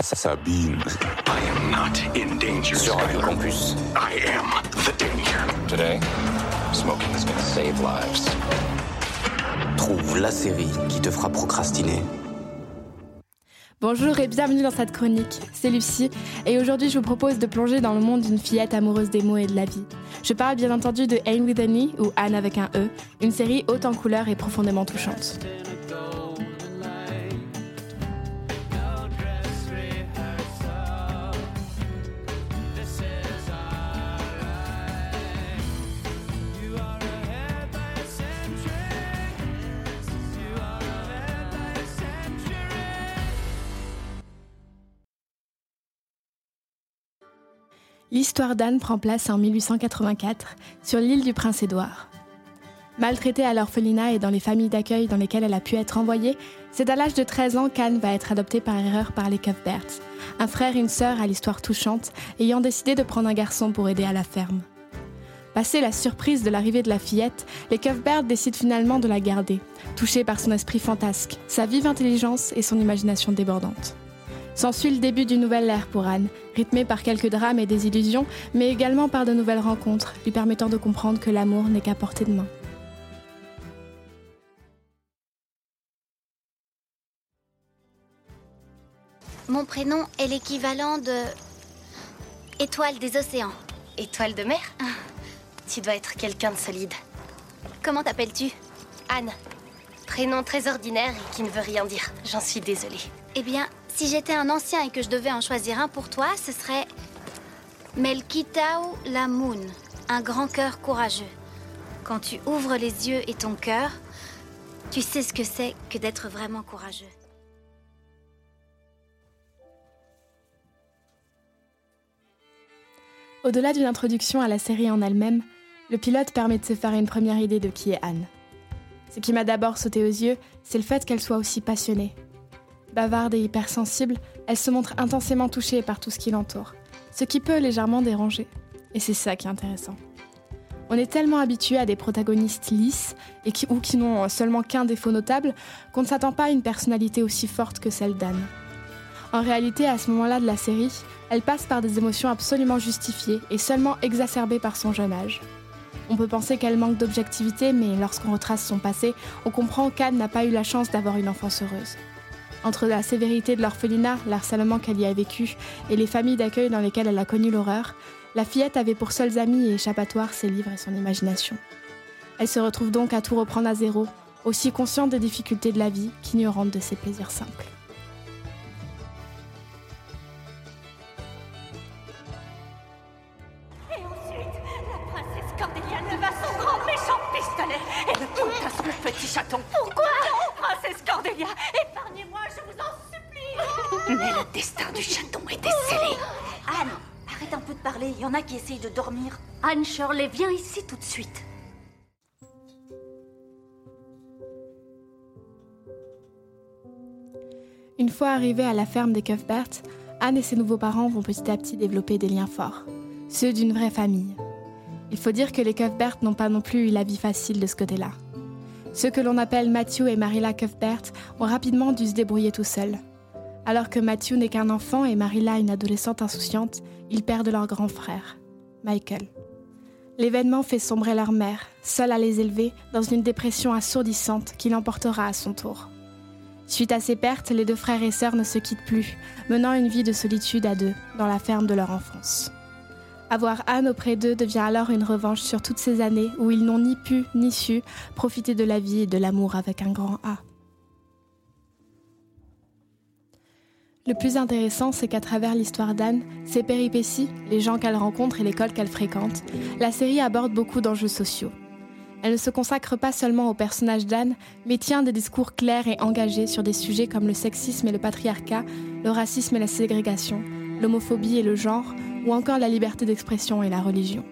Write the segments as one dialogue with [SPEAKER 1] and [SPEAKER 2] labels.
[SPEAKER 1] Sabine.
[SPEAKER 2] I am not in danger.
[SPEAKER 1] Sur campus.
[SPEAKER 2] I am the danger.
[SPEAKER 1] Today, smoking is gonna save lives.
[SPEAKER 3] Trouve la série qui te fera procrastiner.
[SPEAKER 4] Bonjour et bienvenue dans cette chronique. C'est Lucie et aujourd'hui je vous propose de plonger dans le monde d'une fillette amoureuse des mots et de la vie. Je parle bien entendu de Anne with an E ou Anne avec un E, une série haute en couleurs et profondément touchante. L'histoire d'Anne prend place en 1884 sur l'île du Prince-Édouard. Maltraitée à l'orphelinat et dans les familles d'accueil dans lesquelles elle a pu être envoyée, c'est à l'âge de 13 ans qu'Anne va être adoptée par erreur par les Cuthberts, un frère et une sœur à l'histoire touchante, ayant décidé de prendre un garçon pour aider à la ferme. Passée la surprise de l'arrivée de la fillette, les Cuthberts décident finalement de la garder, touchés par son esprit fantasque, sa vive intelligence et son imagination débordante. S'ensuit le début d'une nouvelle ère pour Anne, rythmée par quelques drames et des illusions, mais également par de nouvelles rencontres, lui permettant de comprendre que l'amour n'est qu'à portée de main.
[SPEAKER 5] Mon prénom est l'équivalent de. Étoile des océans.
[SPEAKER 6] Étoile de mer? Tu dois être quelqu'un de solide.
[SPEAKER 5] Comment t'appelles-tu?
[SPEAKER 6] Anne. Prénom très ordinaire et qui ne veut rien dire. J'en suis désolée.
[SPEAKER 5] Eh bien, si j'étais un ancien et que je devais en choisir un pour toi, ce serait. Melkitao Lamoun, un grand cœur courageux. Quand tu ouvres les yeux et ton cœur, tu sais ce que c'est que d'être vraiment courageux.
[SPEAKER 4] Au-delà d'une introduction à la série en elle-même, le pilote permet de se faire une première idée de qui est Anne. Ce qui m'a d'abord sauté aux yeux, c'est le fait qu'elle soit aussi passionnée. Bavarde et hypersensible, elle se montre intensément touchée par tout ce qui l'entoure, ce qui peut légèrement déranger. Et c'est ça qui est intéressant. On est tellement habitué à des protagonistes lisses ou qui n'ont seulement qu'un défaut notable qu'on ne s'attend pas à une personnalité aussi forte que celle d'Anne. En réalité, à ce moment-là de la série, elle passe par des émotions absolument justifiées et seulement exacerbées par son jeune âge. On peut penser qu'elle manque d'objectivité, mais lorsqu'on retrace son passé, on comprend qu'Anne n'a pas eu la chance d'avoir une enfance heureuse. Entre la sévérité de l'orphelinat, l'harcèlement qu'elle y a vécu et les familles d'accueil dans lesquelles elle a connu l'horreur, la fillette avait pour seuls amis et échappatoires ses livres et son imagination. Elle se retrouve donc à tout reprendre à zéro, aussi consciente des difficultés de la vie qu'ignorante de ses plaisirs simples.
[SPEAKER 7] Et ensuite, la princesse Cordelia leva son grand méchant pistolet et le le petit chaton. Pourquoi? Princesse Cordelia,
[SPEAKER 8] Mais le destin du chaton était scellé. Anne, arrête un peu de parler, il y en a qui essayent de dormir. Anne Shirley, viens ici tout de suite.
[SPEAKER 4] Une fois arrivée à la ferme des Cuthbert, Anne et ses nouveaux parents vont petit à petit développer des liens forts, ceux d'une vraie famille. Il faut dire que les Cuthbert n'ont pas non plus eu la vie facile de ce côté-là. Ceux que l'on appelle Matthew et Marilla Cuthbert ont rapidement dû se débrouiller tout seuls. Alors que Matthew n'est qu'un enfant et Marilla une adolescente insouciante, ils perdent leur grand frère, Michael. L'événement fait sombrer leur mère, seule à les élever, dans une dépression assourdissante qui l'emportera à son tour. Suite à ces pertes, les deux frères et sœurs ne se quittent plus, menant une vie de solitude à deux, dans la ferme de leur enfance. Avoir Anne auprès d'eux devient alors une revanche sur toutes ces années où ils n'ont ni pu ni su profiter de la vie et de l'amour avec un grand A. Le plus intéressant, c'est qu'à travers l'histoire d'Anne, ses péripéties, les gens qu'elle rencontre et l'école qu'elle fréquente, la série aborde beaucoup d'enjeux sociaux. Elle ne se consacre pas seulement au personnage d'Anne, mais tient des discours clairs et engagés sur des sujets comme le sexisme et le patriarcat, le racisme et la ségrégation, l'homophobie et le genre, ou encore la liberté d'expression et la religion.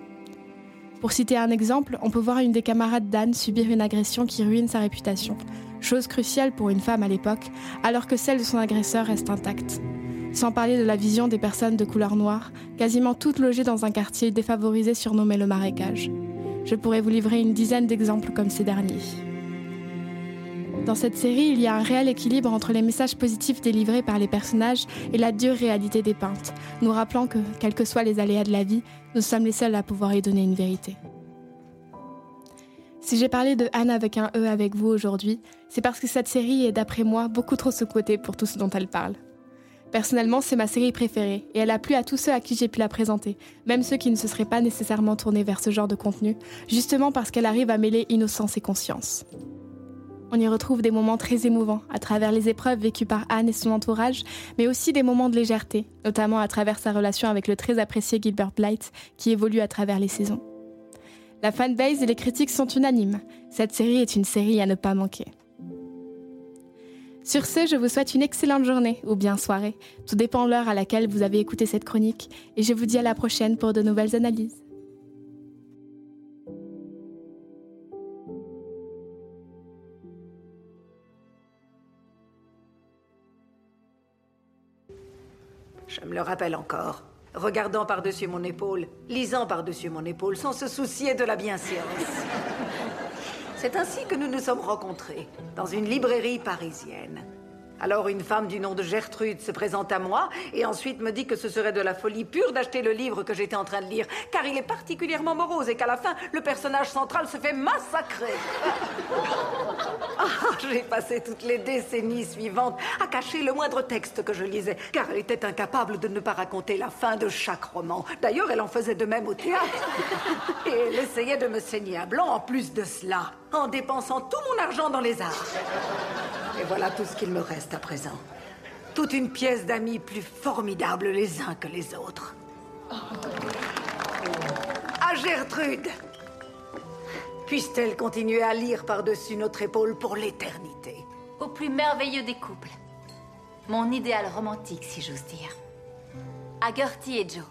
[SPEAKER 4] Pour citer un exemple, on peut voir une des camarades d'Anne subir une agression qui ruine sa réputation, chose cruciale pour une femme à l'époque, alors que celle de son agresseur reste intacte. Sans parler de la vision des personnes de couleur noire, quasiment toutes logées dans un quartier défavorisé surnommé le marécage. Je pourrais vous livrer une dizaine d'exemples comme ces derniers. Dans cette série, il y a un réel équilibre entre les messages positifs délivrés par les personnages et la dure réalité dépeinte, nous rappelant que, quels que soient les aléas de la vie, nous sommes les seuls à pouvoir y donner une vérité. Si j'ai parlé de Anne avec un E avec vous aujourd'hui, c'est parce que cette série est, d'après moi, beaucoup trop sous-cotée pour tout ce dont elle parle. Personnellement, c'est ma série préférée et elle a plu à tous ceux à qui j'ai pu la présenter, même ceux qui ne se seraient pas nécessairement tournés vers ce genre de contenu, justement parce qu'elle arrive à mêler innocence et conscience. On y retrouve des moments très émouvants à travers les épreuves vécues par Anne et son entourage, mais aussi des moments de légèreté, notamment à travers sa relation avec le très apprécié Gilbert Blight, qui évolue à travers les saisons. La fanbase et les critiques sont unanimes. Cette série est une série à ne pas manquer. Sur ce, je vous souhaite une excellente journée ou bien soirée. Tout dépend l'heure à laquelle vous avez écouté cette chronique et je vous dis à la prochaine pour de nouvelles analyses.
[SPEAKER 9] Je me le rappelle encore. Regardant par-dessus mon épaule, lisant par-dessus mon épaule, sans se soucier de la bienséance. C'est ainsi que nous nous sommes rencontrés, dans une librairie parisienne. Alors une femme du nom de Gertrude se présente à moi et ensuite me dit que ce serait de la folie pure d'acheter le livre que j'étais en train de lire, car il est particulièrement morose et qu'à la fin, le personnage central se fait massacrer. Ah, j'ai passé toutes les décennies suivantes à cacher le moindre texte que je lisais, car elle était incapable de ne pas raconter la fin de chaque roman. D'ailleurs, elle en faisait de même au théâtre. Et elle essayait de me saigner à blanc en plus de cela, en dépensant tout mon argent dans les arts. Et voilà tout ce qu'il me reste à présent. Toute une pièce d'amis plus formidables les uns que les autres. À Gertrude Puisse-t-elle continuer à lire par-dessus notre épaule pour l'éternité
[SPEAKER 8] Au plus merveilleux des couples. Mon idéal romantique, si j'ose dire. À Gertie et Joe.